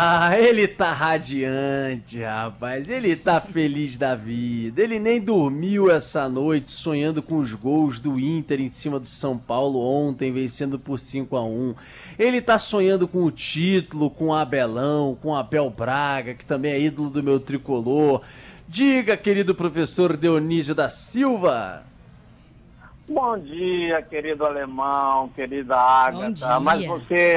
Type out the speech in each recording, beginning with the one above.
Ah, ele tá radiante, rapaz. Ele tá feliz da vida. Ele nem dormiu essa noite sonhando com os gols do Inter em cima do São Paulo ontem, vencendo por 5 a 1 Ele tá sonhando com o título, com o Abelão, com o Abel Braga, que também é ídolo do meu tricolor. Diga, querido professor Dionísio da Silva. Bom dia, querido alemão, querida Agatha. Mas você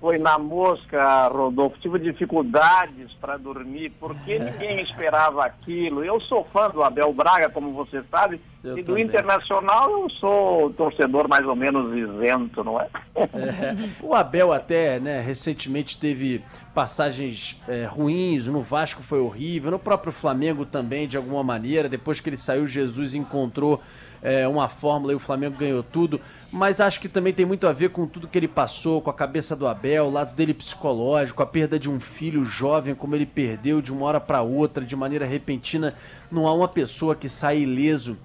foi na mosca, Rodolfo. Tive dificuldades para dormir, porque ninguém esperava aquilo. Eu sou fã do Abel Braga, como você sabe, eu e do também. Internacional eu sou torcedor mais ou menos isento, não é? é o Abel até, né, recentemente teve passagens é, ruins, no Vasco foi horrível, no próprio Flamengo também, de alguma maneira. Depois que ele saiu, Jesus encontrou é, uma fórmula e o Flamengo ganhou tudo mas acho que também tem muito a ver com tudo que ele passou, com a cabeça do Abel, o lado dele psicológico, a perda de um filho jovem, como ele perdeu de uma hora para outra, de maneira repentina. Não há uma pessoa que sai ileso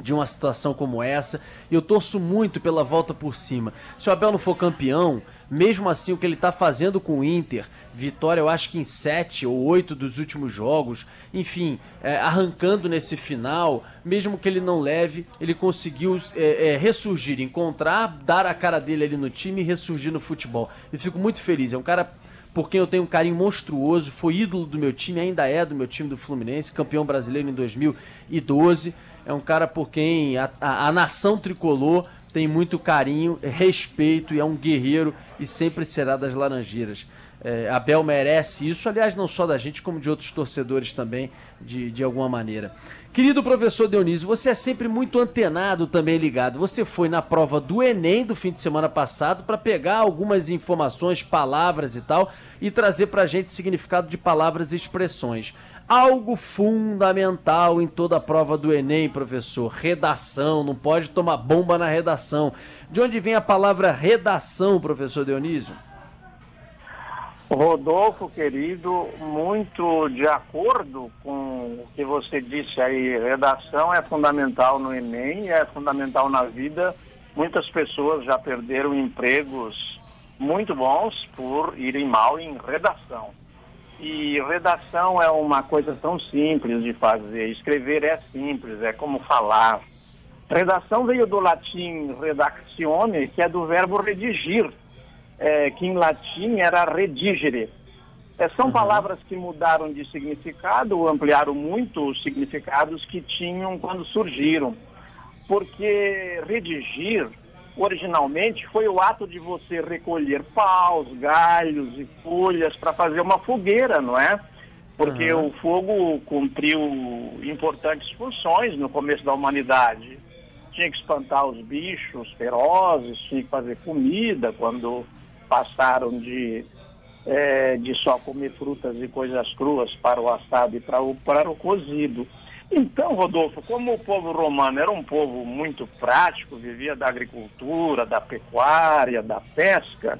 de uma situação como essa. E eu torço muito pela volta por cima. Se o Abel não for campeão, mesmo assim o que ele está fazendo com o Inter, vitória eu acho que em sete ou oito dos últimos jogos, enfim, é, arrancando nesse final, mesmo que ele não leve, ele conseguiu é, é, ressurgir, encontrar, dar a cara dele ali no time e ressurgir no futebol. Eu fico muito feliz. É um cara por quem eu tenho um carinho monstruoso, foi ídolo do meu time, ainda é do meu time do Fluminense, campeão brasileiro em 2012 é um cara por quem a, a, a nação tricolor tem muito carinho, respeito e é um guerreiro e sempre será das Laranjeiras. É, Abel merece isso, aliás, não só da gente, como de outros torcedores também, de, de alguma maneira. Querido professor Dionísio, você é sempre muito antenado também ligado. Você foi na prova do Enem do fim de semana passado para pegar algumas informações, palavras e tal, e trazer para a gente significado de palavras e expressões algo fundamental em toda a prova do Enem, professor. Redação, não pode tomar bomba na redação. De onde vem a palavra redação, professor Dionísio? Rodolfo, querido, muito de acordo com o que você disse aí, redação é fundamental no Enem, é fundamental na vida. Muitas pessoas já perderam empregos muito bons por irem mal em redação. E redação é uma coisa tão simples de fazer. Escrever é simples, é como falar. Redação veio do latim redactione, que é do verbo redigir, é, que em latim era redigere. É, são uhum. palavras que mudaram de significado, ampliaram muito os significados que tinham quando surgiram. Porque redigir originalmente foi o ato de você recolher paus, galhos e folhas para fazer uma fogueira, não é? Porque uhum. o fogo cumpriu importantes funções no começo da humanidade. Tinha que espantar os bichos ferozes, tinha que fazer comida quando passaram de, é, de só comer frutas e coisas cruas para o assado e para o, para o cozido. Então, Rodolfo, como o povo romano era um povo muito prático, vivia da agricultura, da pecuária, da pesca,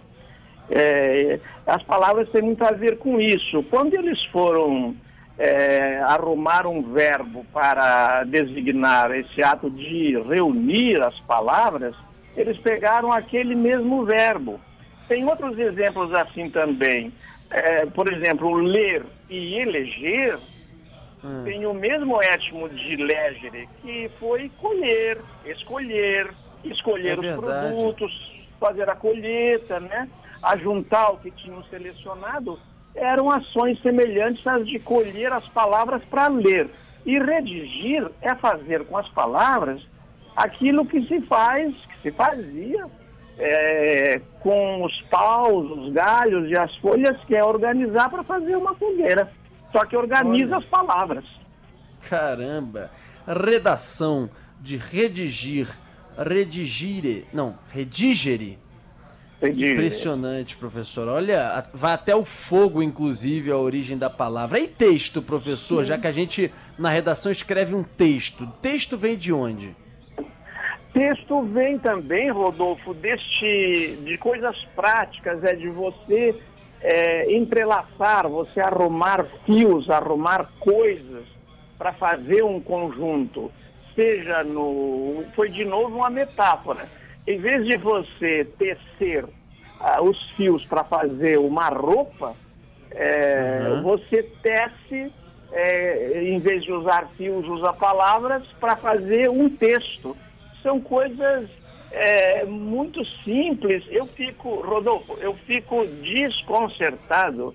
é, as palavras têm muito a ver com isso. Quando eles foram é, arrumar um verbo para designar esse ato de reunir as palavras, eles pegaram aquele mesmo verbo. Tem outros exemplos assim também. É, por exemplo, ler e eleger hum. tem o mesmo étimo de legere, que foi colher, escolher, escolher é os produtos, fazer a colheita, né? Ajuntar o que tinham selecionado, eram ações semelhantes às de colher as palavras para ler. E redigir é fazer com as palavras aquilo que se faz, que se fazia é, com os paus, os galhos e as folhas, que é organizar para fazer uma fogueira só que organiza Olha. as palavras. Caramba! Redação de redigir, redigire, não, redigere. redigere. Impressionante, professor. Olha, vai até o fogo, inclusive, a origem da palavra. E texto, professor, já que a gente na redação escreve um texto. Texto vem de onde? texto vem também, Rodolfo, deste, de coisas práticas, é de você é, entrelaçar, você arrumar fios, arrumar coisas para fazer um conjunto. Seja no. Foi de novo uma metáfora. Em vez de você tecer ah, os fios para fazer uma roupa, é, uhum. você tece, é, em vez de usar fios, usa palavras para fazer um texto. São coisas é, muito simples. Eu fico, Rodolfo, eu fico desconcertado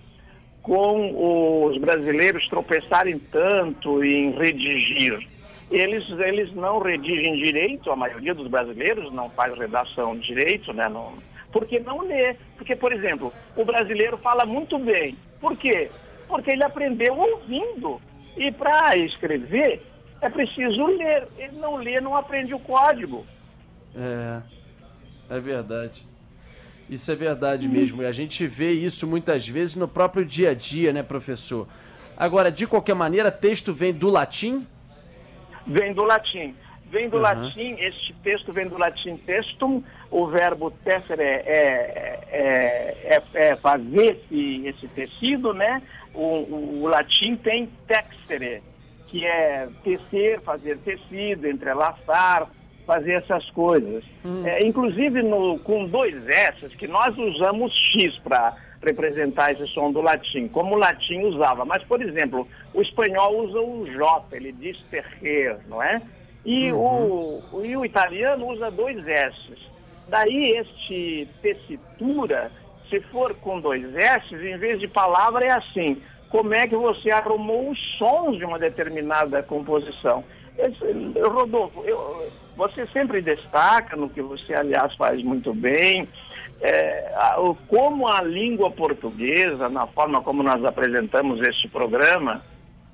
com os brasileiros tropeçarem tanto em redigir. Eles, eles não redigem direito, a maioria dos brasileiros não faz redação direito, né? Não, porque não lê. Porque, por exemplo, o brasileiro fala muito bem. Por quê? Porque ele aprendeu ouvindo. E para escrever é preciso ler. Ele não lê, não aprende o código. É, é verdade. Isso é verdade mesmo. E a gente vê isso muitas vezes no próprio dia a dia, né, professor? Agora, de qualquer maneira, texto vem do latim? Vem do latim. Vem do uhum. latim, este texto vem do latim testum, o verbo tessere é, é, é, é fazer esse, esse tecido, né? O, o, o, latim tem texere, que é tecer, fazer tecido, entrelaçar, fazer essas coisas. Hum. É, inclusive no, com dois S, que nós usamos X para representar esse som do latim, como o latim usava. Mas, por exemplo, o espanhol usa o J, ele diz terrer, não é? E, uhum. o, e o italiano usa dois S. Daí este tessitura, se for com dois S, em vez de palavra é assim. Como é que você arrumou os sons de uma determinada composição? Rodolfo, eu, você sempre destaca no que você, aliás, faz muito bem, é, a, como a língua portuguesa, na forma como nós apresentamos este programa,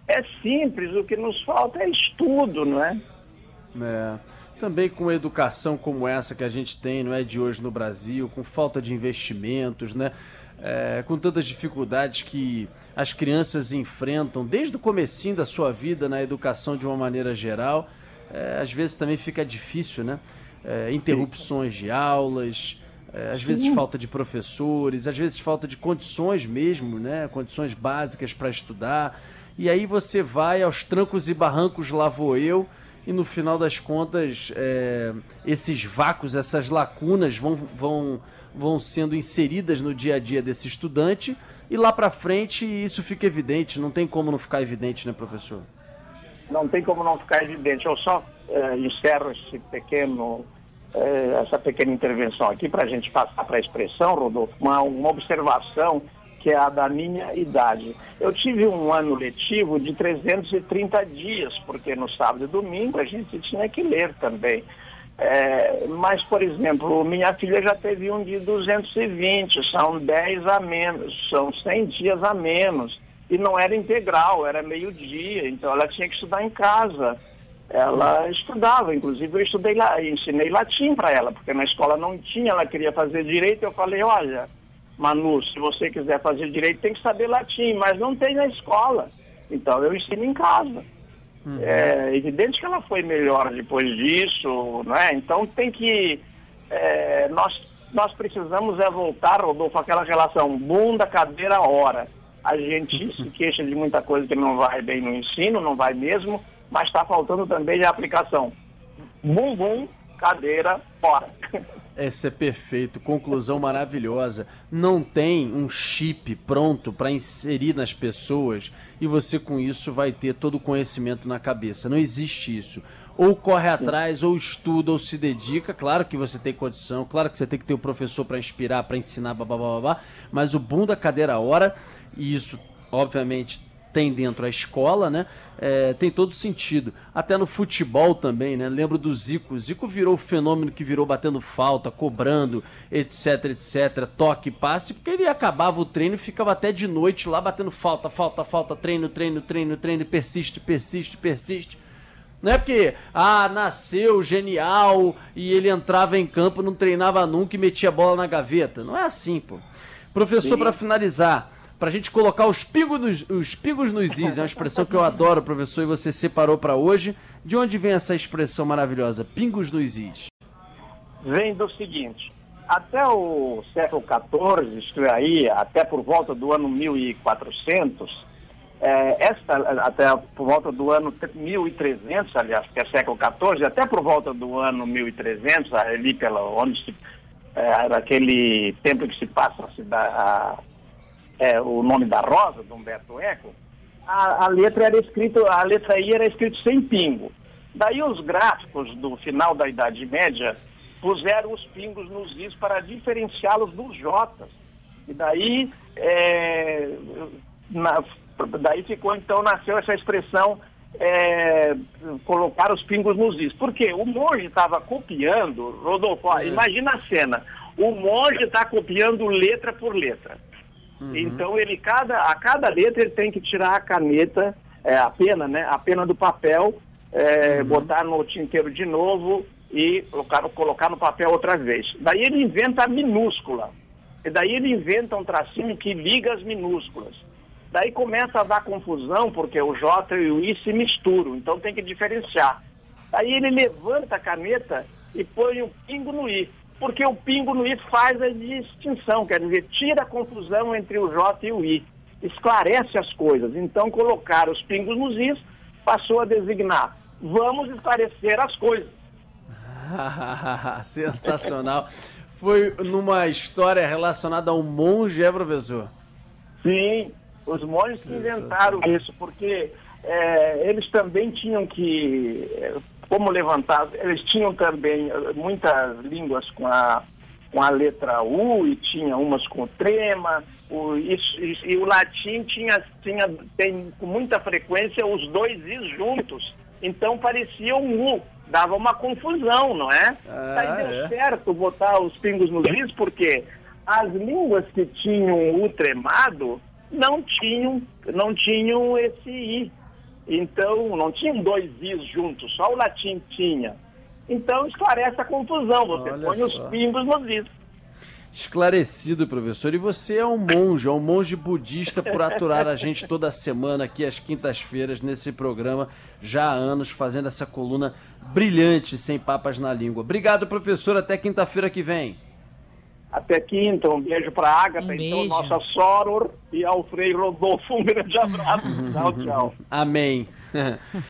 é simples, o que nos falta é estudo, não é? É. Também com educação como essa que a gente tem, não é de hoje no Brasil, com falta de investimentos, né? É, com tantas dificuldades que as crianças enfrentam desde o comecinho da sua vida na educação de uma maneira geral, é, às vezes também fica difícil, né? É, interrupções de aulas, é, às vezes falta de professores, às vezes falta de condições mesmo, né? Condições básicas para estudar. E aí você vai aos trancos e barrancos, lá vou eu, e no final das contas é, esses vácuos, essas lacunas vão, vão, vão sendo inseridas no dia a dia desse estudante e lá para frente isso fica evidente, não tem como não ficar evidente, né, professor? Não tem como não ficar evidente. Eu só é, encerro esse pequeno, é, essa pequena intervenção aqui para a gente passar para a expressão, Rodolfo, uma, uma observação que é a da minha idade. Eu tive um ano letivo de 330 dias, porque no sábado e domingo a gente tinha que ler também. É, mas, por exemplo, minha filha já teve um de 220, são 10 a menos, são 100 dias a menos. E não era integral, era meio-dia, então ela tinha que estudar em casa. Ela estudava, inclusive eu estudei lá, ensinei latim para ela, porque na escola não tinha, ela queria fazer direito, eu falei, olha, Manu, se você quiser fazer direito, tem que saber latim, mas não tem na escola. Então eu ensino em casa. Uhum. É evidente que ela foi melhor depois disso, né? Então tem que. É, nós, nós precisamos é voltar, Rodolfo, aquela relação bunda, cadeira, hora. A gente se queixa de muita coisa que não vai bem no ensino, não vai mesmo, mas está faltando também a aplicação. Bumbum, cadeira, hora. Esse é perfeito, conclusão maravilhosa. Não tem um chip pronto para inserir nas pessoas e você com isso vai ter todo o conhecimento na cabeça. Não existe isso. Ou corre atrás, ou estuda, ou se dedica. Claro que você tem condição, claro que você tem que ter o um professor para inspirar, para ensinar, babá, mas o boom da cadeira hora, e isso obviamente tem dentro a escola, né? É, tem todo sentido. Até no futebol também, né? Lembro do Zico. O Zico virou o fenômeno que virou batendo falta, cobrando, etc, etc, toque, passe, porque ele acabava o treino e ficava até de noite lá batendo falta, falta, falta, treino, treino, treino, treino, persiste, persiste, persiste. Não é porque, ah, nasceu genial e ele entrava em campo, não treinava nunca e metia a bola na gaveta. Não é assim, pô. Professor, para finalizar, pra gente colocar os pingos nos, os pingos nos is. É uma expressão que eu adoro, professor, e você separou para hoje. De onde vem essa expressão maravilhosa? Pingos nos is. vem do seguinte. Até o século XIV, isto é aí, até por volta do ano 1400, é, esta, até por volta do ano 1300, aliás, que é século XIV, até por volta do ano 1300, ali pela, onde se, é, aquele tempo que se passa a, cidade, a, é, o nome da Rosa, do Humberto Eco, a, a, letra era escrita, a letra I era escrita sem pingo. Daí os gráficos do final da Idade Média puseram os pingos nos Is para diferenciá-los dos Jotas. E daí, é, na, daí ficou, então, nasceu essa expressão é, colocar os pingos nos is. Por quê? O monge estava copiando, Rodolfo, ó, é. imagina a cena. O monge está copiando letra por letra. Uhum. Então ele cada, a cada letra ele tem que tirar a caneta, é, a pena, né? A pena do papel, é, uhum. botar no tinteiro de novo e colocar, colocar no papel outra vez. Daí ele inventa a minúscula. E daí ele inventa um tracinho que liga as minúsculas. Daí começa a dar confusão, porque o J e o I se misturam, então tem que diferenciar. Aí ele levanta a caneta e põe o pingo no I, porque o pingo no I faz a distinção, quer dizer, tira a confusão entre o J e o I, esclarece as coisas. Então colocar os pingos nos Is passou a designar, vamos esclarecer as coisas. Sensacional. Foi numa história relacionada a um monge, é, professor? Sim, os monges que inventaram isso, porque é, eles também tinham que, como levantar, eles tinham também eh, muitas línguas com a, com a letra U e tinha umas com trema, o, e, e, e o latim tinha, tinha tem com muita frequência os dois is juntos, então parecia um U, dava uma confusão, não é? Ah, Aí deu é. certo botar os pingos nos is, porque as línguas que tinham U tremado, não tinham, não tinham esse I. Então, não tinham dois Is juntos, só o latim tinha. Então, esclarece a confusão, você Olha põe só. os pingos nos Is. Esclarecido, professor. E você é um monge, é um monge budista por aturar a gente toda semana aqui às quintas-feiras nesse programa, já há anos, fazendo essa coluna brilhante, sem papas na língua. Obrigado, professor. Até quinta-feira que vem. Até quinta, um beijo para a Agatha, um então, nossa Soror, e ao Frei Rodolfo, um grande abraço. tchau, tchau. Amém.